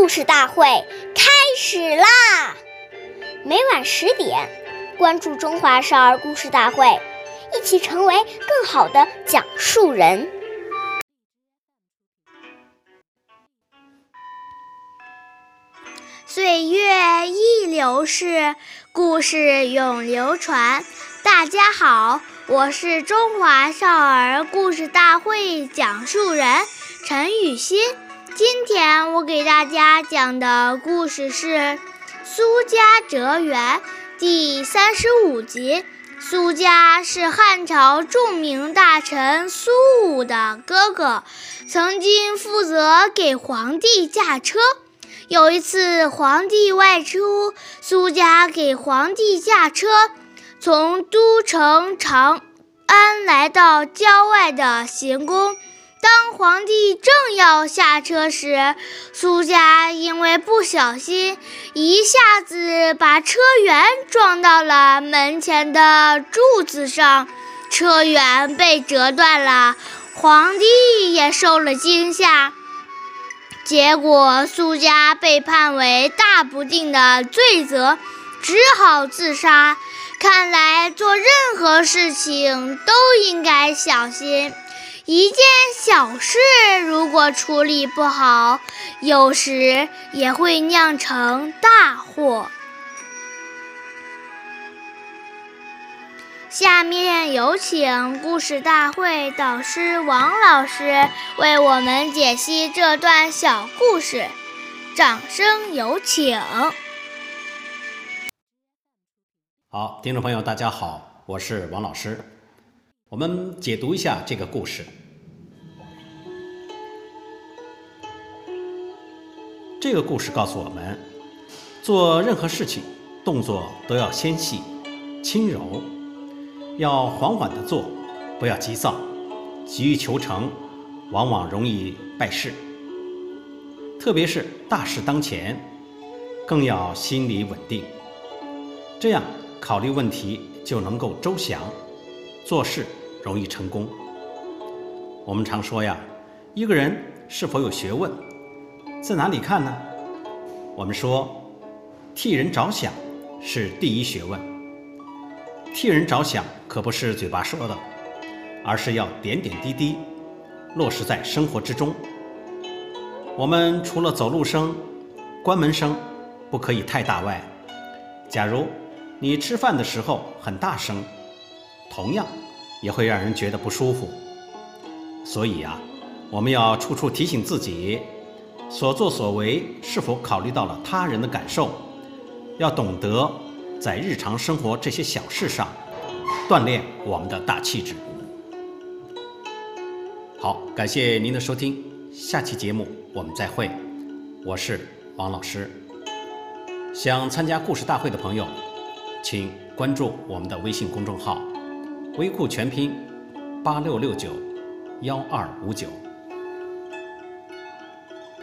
故事大会开始啦！每晚十点，关注《中华少儿故事大会》，一起成为更好的讲述人。岁月易流逝，故事永流传。大家好，我是中华少儿故事大会讲述人陈雨欣。今天我给大家讲的故事是《苏家哲园》第三十五集。苏家是汉朝著名大臣苏武的哥哥，曾经负责给皇帝驾车。有一次，皇帝外出，苏家给皇帝驾车，从都城长安来到郊外的行宫。当皇帝正要下车时，苏家因为不小心，一下子把车辕撞到了门前的柱子上，车辕被折断了，皇帝也受了惊吓。结果，苏家被判为大不敬的罪责，只好自杀。看来，做任何事情都应该小心。一件小事如果处理不好，有时也会酿成大祸。下面有请故事大会导师王老师为我们解析这段小故事，掌声有请。好，听众朋友，大家好，我是王老师。我们解读一下这个故事。这个故事告诉我们，做任何事情，动作都要纤细、轻柔。要缓缓地做，不要急躁，急于求成，往往容易败事。特别是大事当前，更要心理稳定，这样考虑问题就能够周详，做事容易成功。我们常说呀，一个人是否有学问，在哪里看呢？我们说，替人着想是第一学问。替人着想可不是嘴巴说的，而是要点点滴滴落实在生活之中。我们除了走路声、关门声不可以太大外，假如你吃饭的时候很大声，同样也会让人觉得不舒服。所以呀，我们要处处提醒自己，所作所为是否考虑到了他人的感受，要懂得。在日常生活这些小事上，锻炼我们的大气质。好，感谢您的收听，下期节目我们再会。我是王老师。想参加故事大会的朋友，请关注我们的微信公众号“微库全拼八六六九幺二五九”。